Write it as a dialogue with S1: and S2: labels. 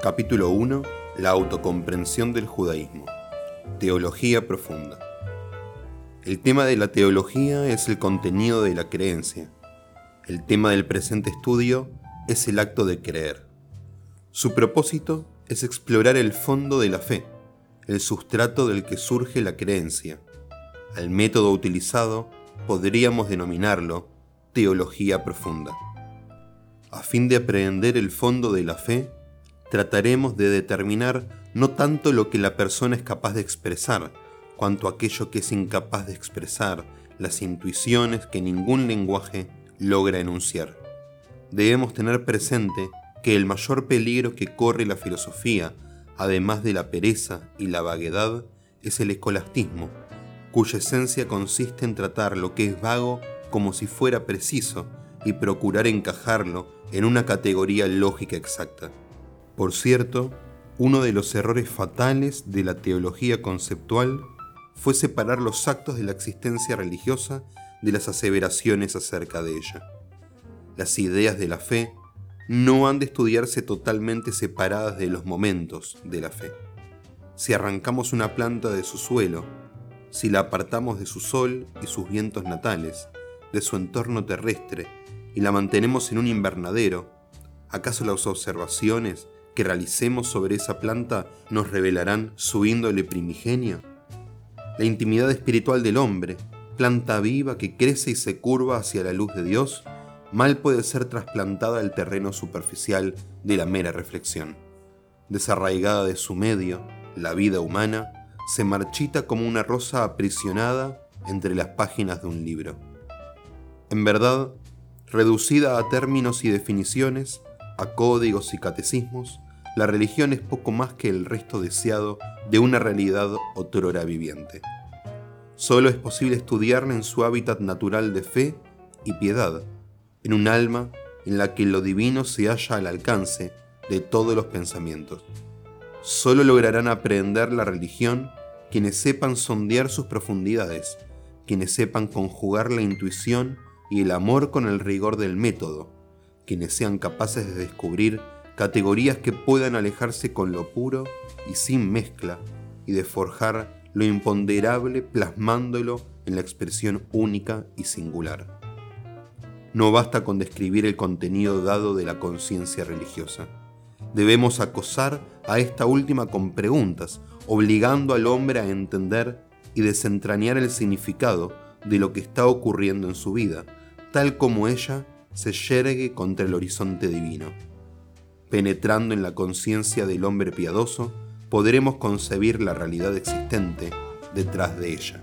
S1: Capítulo 1. La autocomprensión del judaísmo. Teología profunda. El tema de la teología es el contenido de la creencia. El tema del presente estudio es el acto de creer. Su propósito es explorar el fondo de la fe, el sustrato del que surge la creencia. Al método utilizado podríamos denominarlo teología profunda. A fin de aprehender el fondo de la fe, trataremos de determinar no tanto lo que la persona es capaz de expresar, cuanto aquello que es incapaz de expresar, las intuiciones que ningún lenguaje logra enunciar. Debemos tener presente que el mayor peligro que corre la filosofía, además de la pereza y la vaguedad, es el escolastismo, cuya esencia consiste en tratar lo que es vago como si fuera preciso y procurar encajarlo en una categoría lógica exacta. Por cierto, uno de los errores fatales de la teología conceptual fue separar los actos de la existencia religiosa de las aseveraciones acerca de ella. Las ideas de la fe no han de estudiarse totalmente separadas de los momentos de la fe. Si arrancamos una planta de su suelo, si la apartamos de su sol y sus vientos natales, de su entorno terrestre, y la mantenemos en un invernadero, ¿acaso las observaciones que realicemos sobre esa planta nos revelarán su índole primigenia? La intimidad espiritual del hombre, planta viva que crece y se curva hacia la luz de Dios, mal puede ser trasplantada al terreno superficial de la mera reflexión. Desarraigada de su medio, la vida humana se marchita como una rosa aprisionada entre las páginas de un libro. En verdad, reducida a términos y definiciones, a códigos y catecismos, la religión es poco más que el resto deseado de una realidad otrora viviente. Solo es posible estudiarla en su hábitat natural de fe y piedad, en un alma en la que lo divino se halla al alcance de todos los pensamientos. Solo lograrán aprender la religión quienes sepan sondear sus profundidades, quienes sepan conjugar la intuición y el amor con el rigor del método, quienes sean capaces de descubrir categorías que puedan alejarse con lo puro y sin mezcla, y de forjar lo imponderable plasmándolo en la expresión única y singular. No basta con describir el contenido dado de la conciencia religiosa. Debemos acosar a esta última con preguntas, obligando al hombre a entender y desentrañar el significado de lo que está ocurriendo en su vida, tal como ella se yergue contra el horizonte divino penetrando en la conciencia del hombre piadoso, podremos concebir la realidad existente detrás de ella.